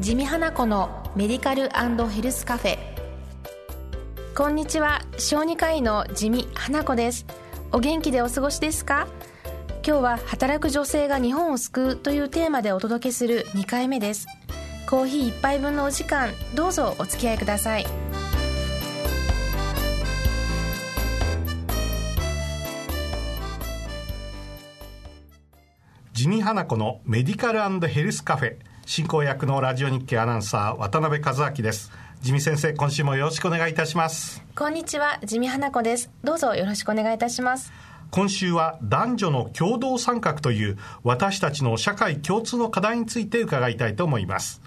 地味花子のメディカルヘルスカフェ。こんにちは。小児科医の地味花子です。お元気でお過ごしですか？今日は働く女性が日本を救うというテーマでお届けする2回目です。コーヒー一杯分のお時間。どうぞお付き合いください。地味花子のメディカルヘルスカフェ。進行役のラジオ日経アナウンサー渡辺和明です。地味先生今週もよろしくお願いいたします。こんにちは地味花子です。どうぞよろしくお願いいたします。今週は男女の共同参画という私たちの社会共通の課題について伺いたいと思います。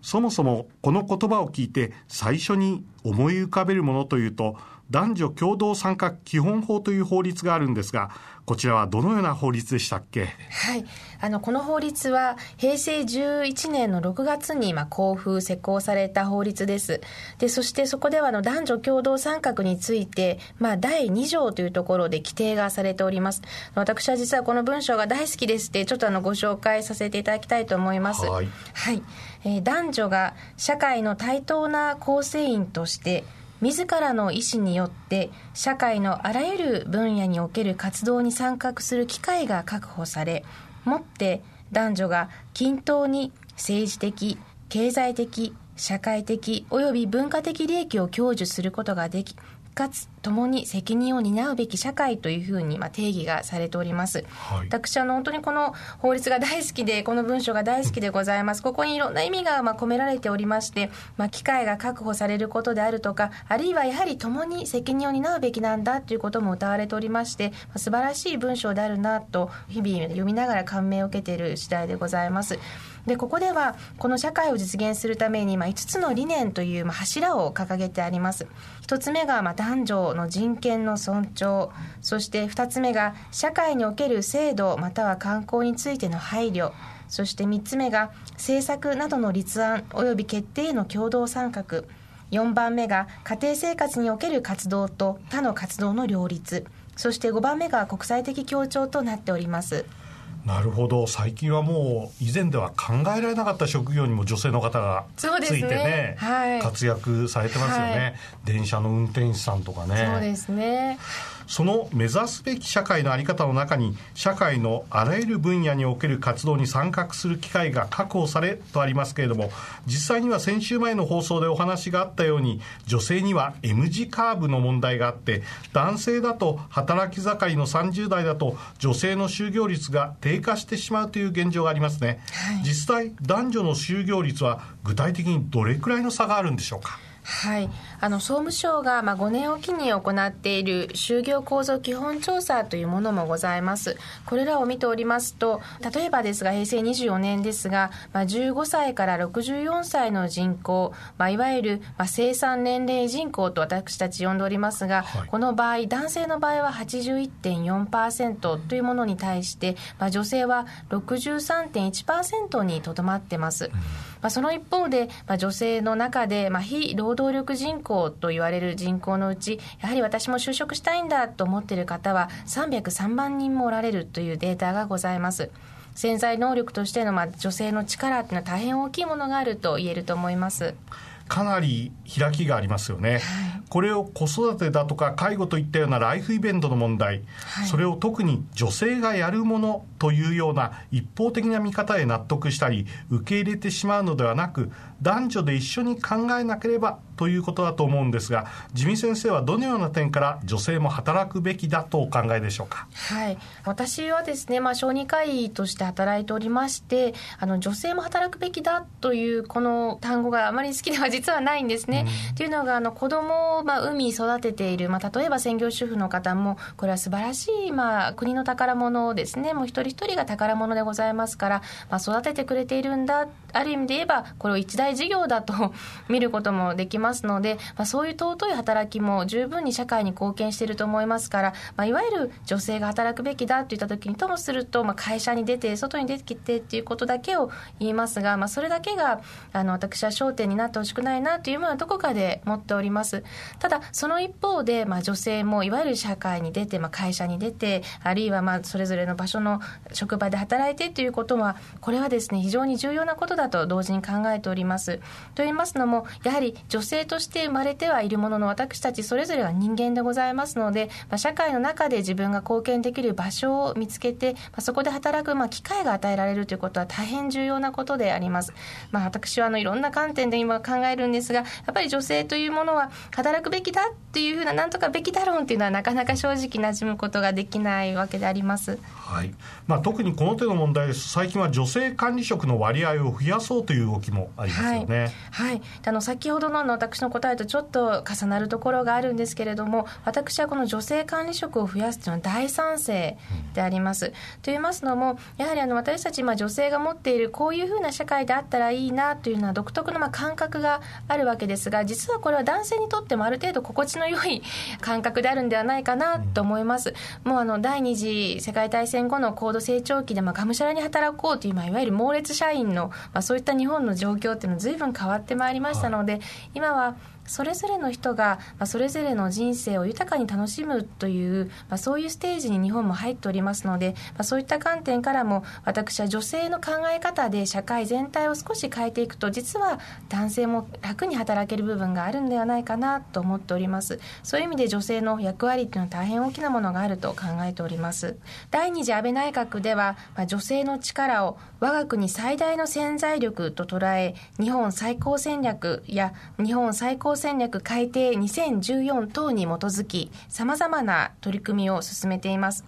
そもそもこの言葉を聞いて最初に思い浮かべるものというと男女共同参画基本法という法律があるんですがこちらはどのような法律でしたっけ？はい。あのこの法律は平成11年の6月にまあ公布施行された法律です。でそしてそこではあの男女共同参画について、まあ、第2条というところで規定がされております。私は実はこの文章が大好きですってちょっとあのご紹介させていただきたいと思います。はい、はい。えー、男女が社会の対等な構成員として自らの意思によって社会のあらゆる分野における活動に参画する機会が確保されもって男女が均等に政治的経済的社会的及び文化的利益を享受することができかつ共に責任を担うべき社会というふうにまあ定義がされております、はい、私あの本当にこの法律が大好きでこの文章が大好きでございます、ここにいろんな意味がまあ込められておりまして、まあ、機会が確保されることであるとかあるいはやはり共に責任を担うべきなんだということも謳われておりまして、まあ、素晴らしい文章であるなと日々読みながら感銘を受けている次第でございます。でここではこの社会を実現するために、まあ、5つの理念という、まあ、柱を掲げてあります。1つ目が、まあ、男女の人権の尊重そして2つ目が社会における制度または観光についての配慮そして3つ目が政策などの立案及び決定への共同参画4番目が家庭生活における活動と他の活動の両立そして5番目が国際的協調となっております。なるほど。最近はもう以前では考えられなかった職業にも女性の方がついてね、ねはい、活躍されてますよね、はい、電車の運転手さんとかね。そうですねその目指すべき社会の在り方の中に社会のあらゆる分野における活動に参画する機会が確保されとありますけれども実際には先週前の放送でお話があったように女性には M 字カーブの問題があって男性だと働き盛りの30代だと女性の就業率が低下してしまうという現状がありますね、はい、実際男女の就業率は具体的にどれくらいの差があるんでしょうか？はい、あの総務省がまあ5年おきに行っている就業構造基本調査というものもございます。これらを見ておりますと、例えばですが、平成24年ですが、まあ、15歳から64歳の人口、まあ、いわゆるまあ生産年齢人口と私たち呼んでおりますが、はい、この場合、男性の場合は81.4%というものに対して、まあ、女性は63.1%にとどまってます。うんまあ、その一方で、まあ、女性の中で、まあ、非労働力人口と言われる人口のうちやはり私も就職したいんだと思っている方は303万人もおられるというデータがございます。潜在能力としての、まあ、女性の力っていうのは大変大きいものがあると言えると思います。かなり開きがありますよね、はい、これを子育てだとか介護といったようなライフイベントの問題、はい、それを特に女性がやるものというような一方的な見方へ納得したり受け入れてしまうのではなく男女で一緒に考えなければということだと思うんですが地味先生はどのような点から女性も働くべきだとお考えでしょうか？はい。私はですね、まあ、小児科医として働いておりましてあの女性も働くべきだというこの単語があまり好きでは実はないんですね。というのがあの子供まあ産み育てている、まあ、例えば専業主婦の方もこれは素晴らしい、まあ、国の宝物ですねもう一人一人が宝物でございますから、まあ、育ててくれているんだある意味で言えばこれを一大事業だと見ることもできますので、まあ、そういう尊い働きも十分に社会に貢献していると思いますから、まあ、いわゆる女性が働くべきだといった時にともすると、まあ、会社に出て外に出てきてっていうことだけを言いますが、まあ、それだけがあの私は焦点になってほしくないなというのはどこかで持っております。ただその一方で、まあ、女性もいわゆる社会に出て、まあ、会社に出てあるいはまあそれぞれの場所の職場で働いてということはこれはですね非常に重要なことだと同時に考えております。と言いますのもやはり女性として生まれてはいるものの私たちそれぞれは人間でございますので、まあ、社会の中で自分が貢献できる場所を見つけて、まあ、そこで働く、まあ、機会が与えられるということは大変重要なことであります、まあ、私はあのいろんな観点で今考えるんですがやっぱり女性というものは働くべきだっていうふうななんとかべきだろうっていうのはなかなか正直なじむことができないわけであります、はい。まあ、特にこの手の問題です。最近は女性管理職の割合を増やそうという動きもありますよね、はい、はい、あの先ほどの私の答えとちょっと重なるところがあるんですけれども私はこの女性管理職を増やすというのは大賛成であります、うん、と言いますのもやはりあの私たちまあ女性が持っているこういうふうな社会であったらいいなというのは独特のまあ感覚があるわけですが実はこれは男性にとってもある程度心地の良い感覚であるんではないかなと思います、うん、もうあの第二次世界大戦後の高度成長期でまあがむしゃらに働こうという、まあ、いわゆる猛烈社員の、まあ、そういった日本の状況っていうのは随分変わってまいりましたので、はい、今はそれぞれの人が、まあ、それぞれの人生を豊かに楽しむという、まあ、そういうステージに日本も入っておりますので、まあ、そういった観点からも私は女性の考え方で社会全体を少し変えていくと実は男性も楽に働ける部分があるんではないかなと思っております。そういう意味で女性の役割っていうのは大変大きなものがあると考えております。第二次安倍内閣では、まあ、女性の力を我が国最大の潜在力と捉え日本最高戦略や日本最高戦略改定2014等に基づきさまざまな取り組みを進めています。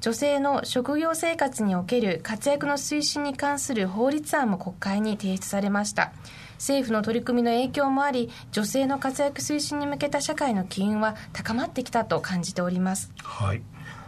女性の職業生活における活躍の推進に関する法律案も国会に提出されました。政府の取り組みの影響もあり女性の活躍推進に向けた社会の機運は高まってきたと感じております。はい。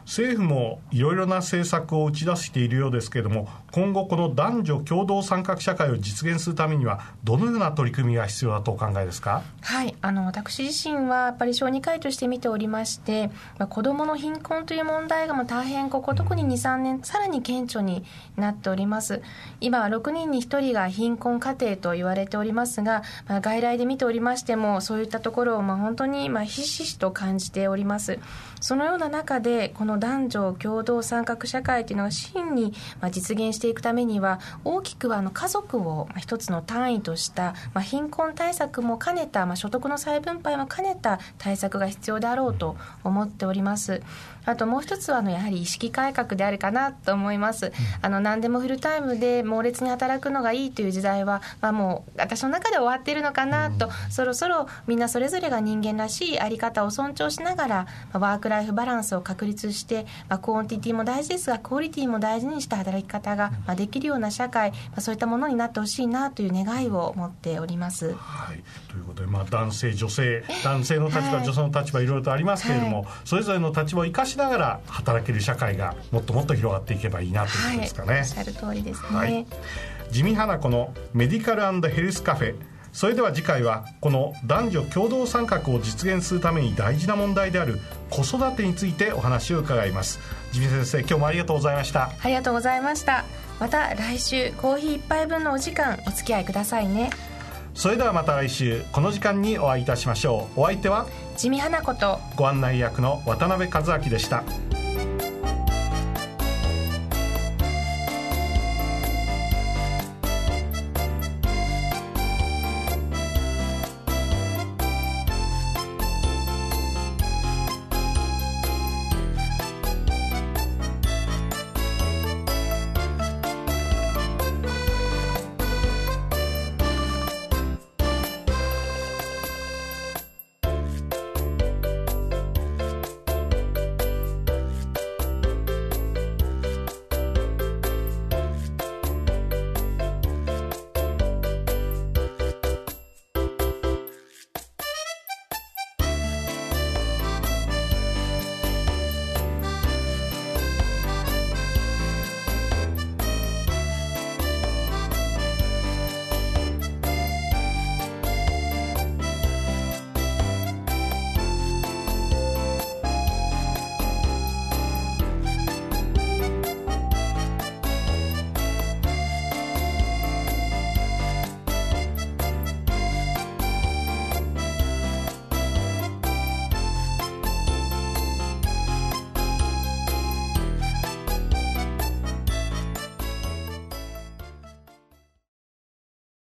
政府もいろいろな政策を打ち出しているようですけれども今後この男女共同参画社会を実現するためにはどのような取り組みが必要だとお考えですか？はいあの私自身はやっぱり小児科医として見ておりまして、まあ、子どもの貧困という問題がもう大変ここ特に23年さらに顕著になっております。今は6人に1人が貧困家庭と言われておりますが、まあ、外来で見ておりましてもそういったところをまあ本当にまあひしひしと感じております。そのような中でこの男女共同参画社会というのが真に実現していくためには大きくはあの家族を一つの単位とした貧困対策も兼ねた所得の再分配も兼ねた対策が必要であろうと思っております。あともう一つはあのやはり意識改革であるかなと思います。あの何でもフルタイムで猛烈に働くのがいいという時代は、まあ、もう私の中で終わっているのかなと、そろそろみんなそれぞれが人間らしいあり方を尊重しながら、まあ、ワークライフバランスを確立して、まあ、クオンティティも大事ですがクオリティも大事にした働き方が、まあ、できるような社会、まあ、そういったものになってほしいなという願いを持っております。はい、ということで、まあ、男性女性男性の立場、はい、女性の立場いろいろとありますけれども、はい、それぞれの立場を生かしながら働ける社会がもっともっと広がっていけばいいなということですかね。はい、おっしゃる通りですね、はい、地味花子のメディカルヘルスカフェそれでは次回はこの男女共同参画を実現するために大事な問題である子育てについてお話を伺います。地味先生今日もありがとうございました。ありがとうございました。また来週コーヒー一杯分のお時間お付き合いくださいねそれではまた来週この時間にお会いいたしましょう。お相手は地味花子とご案内役の渡辺和明でした